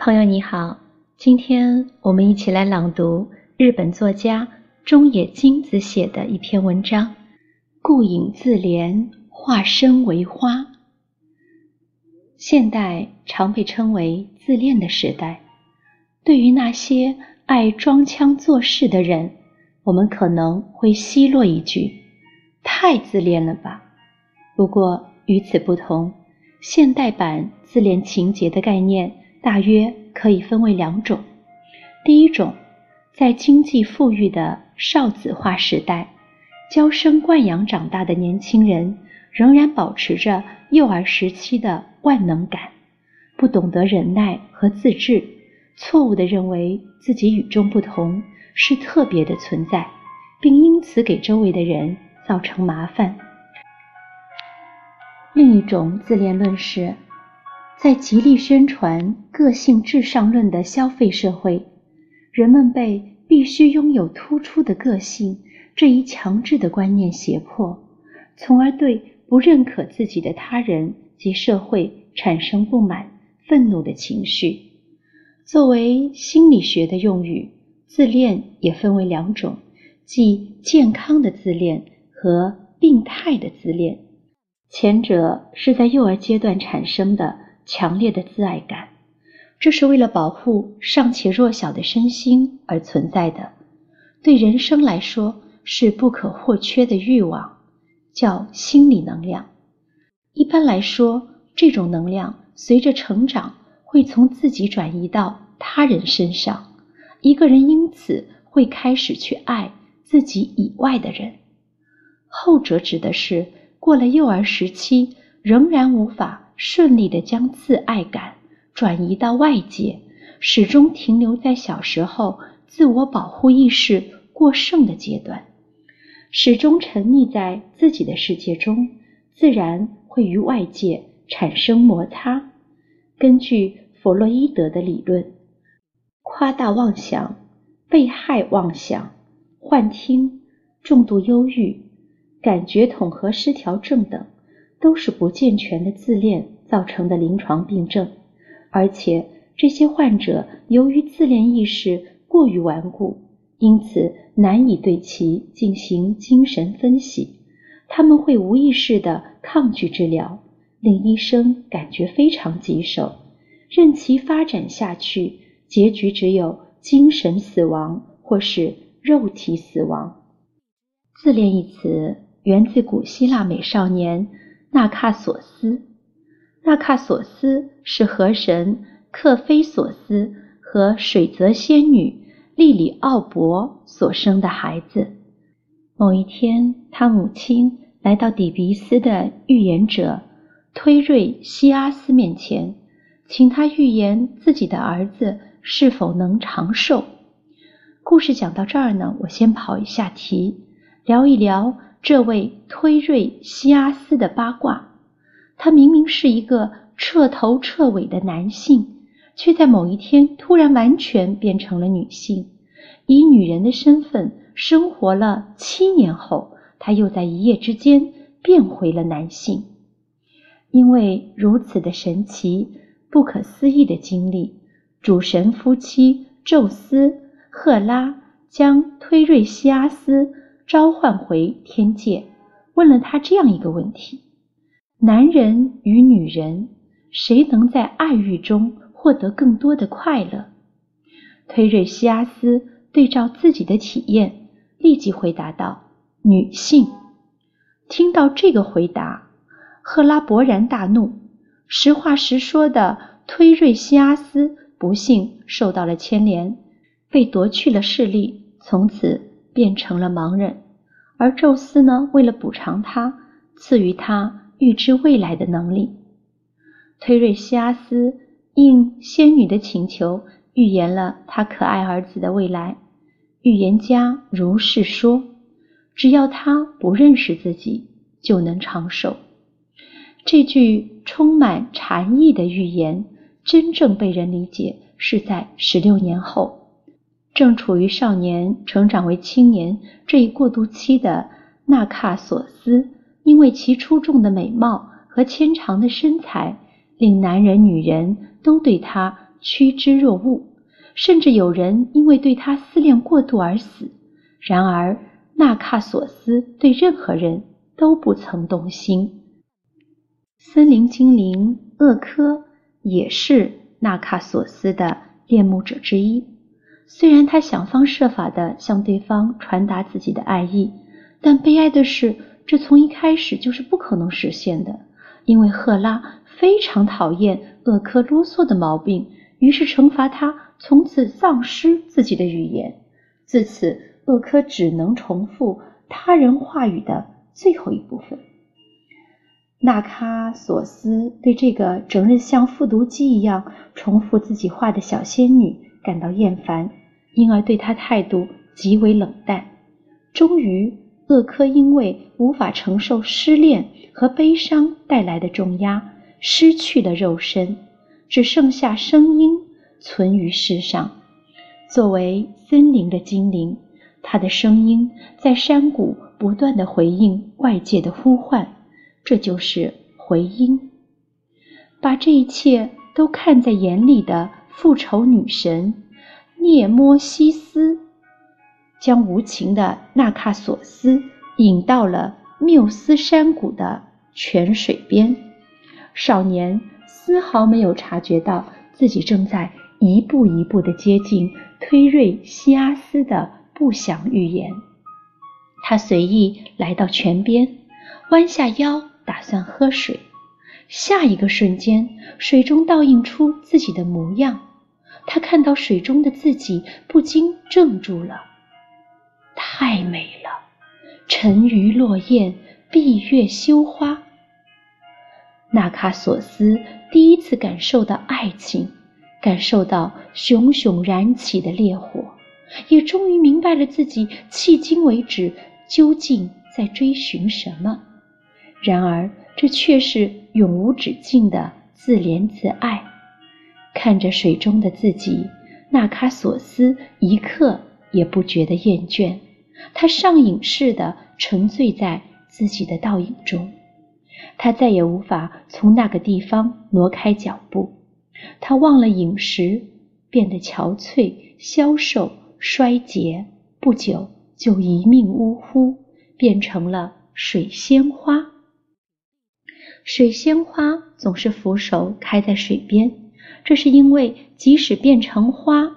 朋友你好，今天我们一起来朗读日本作家中野金子写的一篇文章《顾影自怜，化身为花》。现代常被称为自恋的时代，对于那些爱装腔作势的人，我们可能会奚落一句：“太自恋了吧。”不过与此不同，现代版自恋情节的概念。大约可以分为两种。第一种，在经济富裕的少子化时代，娇生惯养长大的年轻人，仍然保持着幼儿时期的万能感，不懂得忍耐和自制，错误地认为自己与众不同，是特别的存在，并因此给周围的人造成麻烦。另一种自恋论是。在极力宣传个性至上论的消费社会，人们被必须拥有突出的个性这一强制的观念胁迫，从而对不认可自己的他人及社会产生不满、愤怒的情绪。作为心理学的用语，自恋也分为两种，即健康的自恋和病态的自恋。前者是在幼儿阶段产生的。强烈的自爱感，这是为了保护尚且弱小的身心而存在的，对人生来说是不可或缺的欲望，叫心理能量。一般来说，这种能量随着成长会从自己转移到他人身上，一个人因此会开始去爱自己以外的人。后者指的是过了幼儿时期仍然无法。顺利的将自爱感转移到外界，始终停留在小时候自我保护意识过剩的阶段，始终沉溺在自己的世界中，自然会与外界产生摩擦。根据弗洛伊德的理论，夸大妄想、被害妄想、幻听、重度忧郁、感觉统合失调症等。都是不健全的自恋造成的临床病症，而且这些患者由于自恋意识过于顽固，因此难以对其进行精神分析。他们会无意识地抗拒治疗，令医生感觉非常棘手，任其发展下去，结局只有精神死亡或是肉体死亡。自恋一词源自古希腊美少年。纳卡索斯，纳卡索斯是河神克菲索斯和水泽仙女莉里奥伯所生的孩子。某一天，他母亲来到底比斯的预言者推瑞西阿斯面前，请他预言自己的儿子是否能长寿。故事讲到这儿呢，我先跑一下题，聊一聊。这位推瑞西阿斯的八卦，他明明是一个彻头彻尾的男性，却在某一天突然完全变成了女性，以女人的身份生活了七年后，他又在一夜之间变回了男性。因为如此的神奇、不可思议的经历，主神夫妻宙斯、赫拉将推瑞西阿斯。召唤回天界，问了他这样一个问题：男人与女人，谁能在爱欲中获得更多的快乐？推瑞西阿斯对照自己的体验，立即回答道：“女性。”听到这个回答，赫拉勃然大怒。实话实说的推瑞西阿斯不幸受到了牵连，被夺去了视力，从此。变成了盲人，而宙斯呢？为了补偿他，赐予他预知未来的能力。推瑞西阿斯应仙女的请求，预言了他可爱儿子的未来。预言家如是说：只要他不认识自己，就能长寿。这句充满禅意的预言，真正被人理解是在十六年后。正处于少年成长为青年这一过渡期的纳卡索斯，因为其出众的美貌和纤长的身材，令男人女人都对他趋之若鹜，甚至有人因为对他思恋过度而死。然而，纳卡索斯对任何人都不曾动心。森林精灵厄科也是纳卡索斯的恋慕者之一。虽然他想方设法地向对方传达自己的爱意，但悲哀的是，这从一开始就是不可能实现的。因为赫拉非常讨厌厄科啰嗦的毛病，于是惩罚他从此丧失自己的语言。自此，厄科只能重复他人话语的最后一部分。纳喀索斯对这个整日像复读机一样重复自己话的小仙女感到厌烦，因而对他态度极为冷淡。终于，厄科因为无法承受失恋。和悲伤带来的重压，失去了肉身，只剩下声音存于世上。作为森林的精灵，他的声音在山谷不断的回应外界的呼唤，这就是回音。把这一切都看在眼里的复仇女神涅摩西斯，将无情的纳卡索斯引到了缪斯山谷的。泉水边，少年丝毫没有察觉到自己正在一步一步地接近推瑞西阿斯的不祥预言。他随意来到泉边，弯下腰打算喝水。下一个瞬间，水中倒映出自己的模样。他看到水中的自己，不禁怔住了。太美了，沉鱼落雁，闭月羞花。纳卡索斯第一次感受到爱情，感受到熊熊燃起的烈火，也终于明白了自己迄今为止究竟在追寻什么。然而，这却是永无止境的自怜自爱。看着水中的自己，纳卡索斯一刻也不觉得厌倦，他上瘾似的沉醉在自己的倒影中。他再也无法从那个地方挪开脚步，他忘了饮食，变得憔悴、消瘦、衰竭，不久就一命呜呼，变成了水仙花。水仙花总是俯首开在水边，这是因为即使变成花，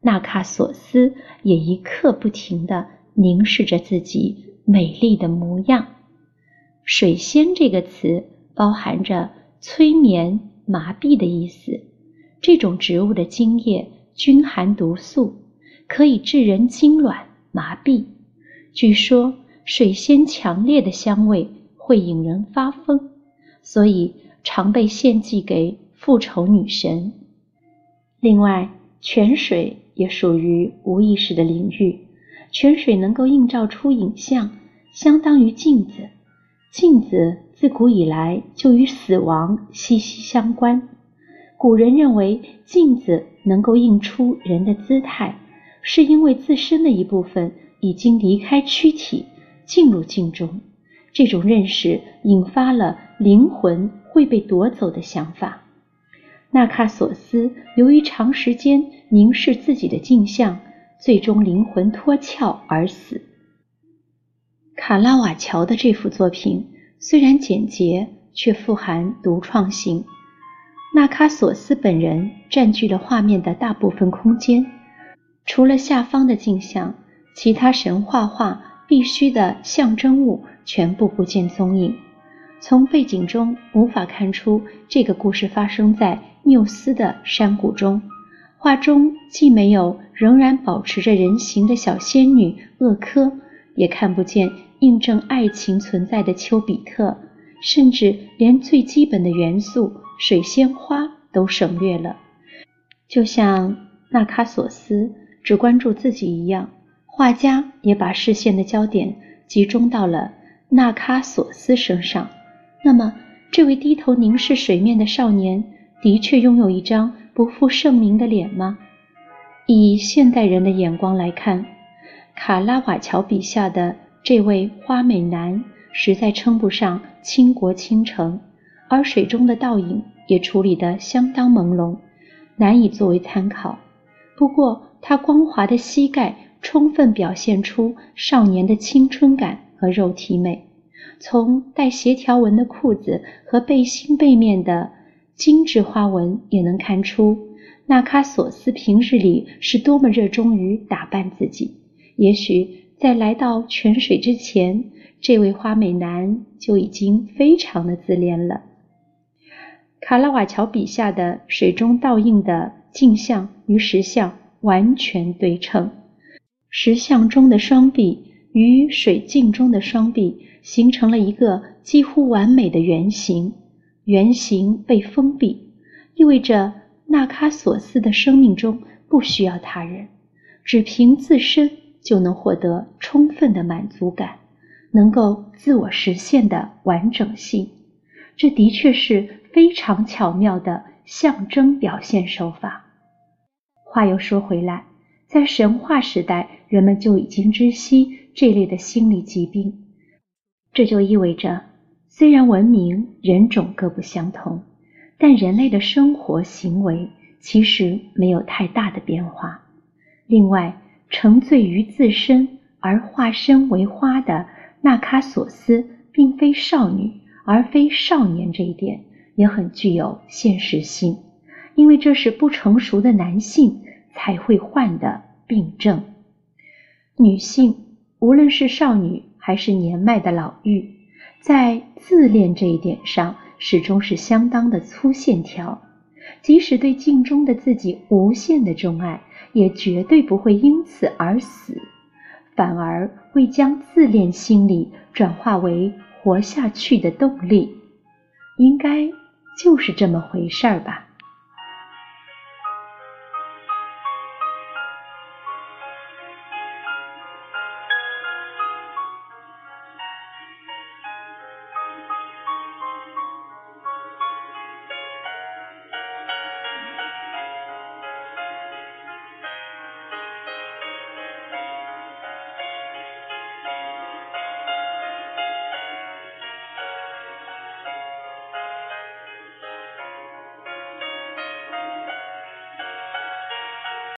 纳卡索斯也一刻不停地凝视着自己美丽的模样。水仙这个词包含着催眠、麻痹的意思。这种植物的茎叶均含毒素，可以致人痉挛、麻痹。据说水仙强烈的香味会引人发疯，所以常被献祭给复仇女神。另外，泉水也属于无意识的领域。泉水能够映照出影像，相当于镜子。镜子自古以来就与死亡息息相关。古人认为镜子能够映出人的姿态，是因为自身的一部分已经离开躯体，进入镜中。这种认识引发了灵魂会被夺走的想法。纳卡索斯由于长时间凝视自己的镜像，最终灵魂脱壳而死。卡拉瓦乔的这幅作品虽然简洁，却富含独创性。纳卡索斯本人占据了画面的大部分空间，除了下方的镜像，其他神话画必须的象征物全部不见踪影。从背景中无法看出这个故事发生在缪斯的山谷中。画中既没有仍然保持着人形的小仙女厄科，也看不见。印证爱情存在的丘比特，甚至连最基本的元素水仙花都省略了，就像纳卡索斯只关注自己一样，画家也把视线的焦点集中到了纳卡索斯身上。那么，这位低头凝视水面的少年，的确拥有一张不负盛名的脸吗？以现代人的眼光来看，卡拉瓦乔笔下的。这位花美男实在称不上倾国倾城，而水中的倒影也处理得相当朦胧，难以作为参考。不过，他光滑的膝盖充分表现出少年的青春感和肉体美。从带斜条纹的裤子和背心背面的精致花纹也能看出，纳卡索斯平日里是多么热衷于打扮自己。也许在来到泉水之前，这位花美男就已经非常的自恋了。卡拉瓦乔笔下的水中倒映的镜像与石像完全对称，石像中的双臂与水镜中的双臂。形成了一个几乎完美的圆形，圆形被封闭，意味着纳卡索斯的生命中不需要他人，只凭自身就能获得充分的满足感，能够自我实现的完整性。这的确是非常巧妙的象征表现手法。话又说回来，在神话时代，人们就已经知悉这类的心理疾病。这就意味着，虽然文明人种各不相同，但人类的生活行为其实没有太大的变化。另外，沉醉于自身而化身为花的纳卡索斯，并非少女，而非少年，这一点也很具有现实性，因为这是不成熟的男性才会患的病症。女性，无论是少女。还是年迈的老妪，在自恋这一点上，始终是相当的粗线条。即使对镜中的自己无限的钟爱，也绝对不会因此而死，反而会将自恋心理转化为活下去的动力。应该就是这么回事儿吧。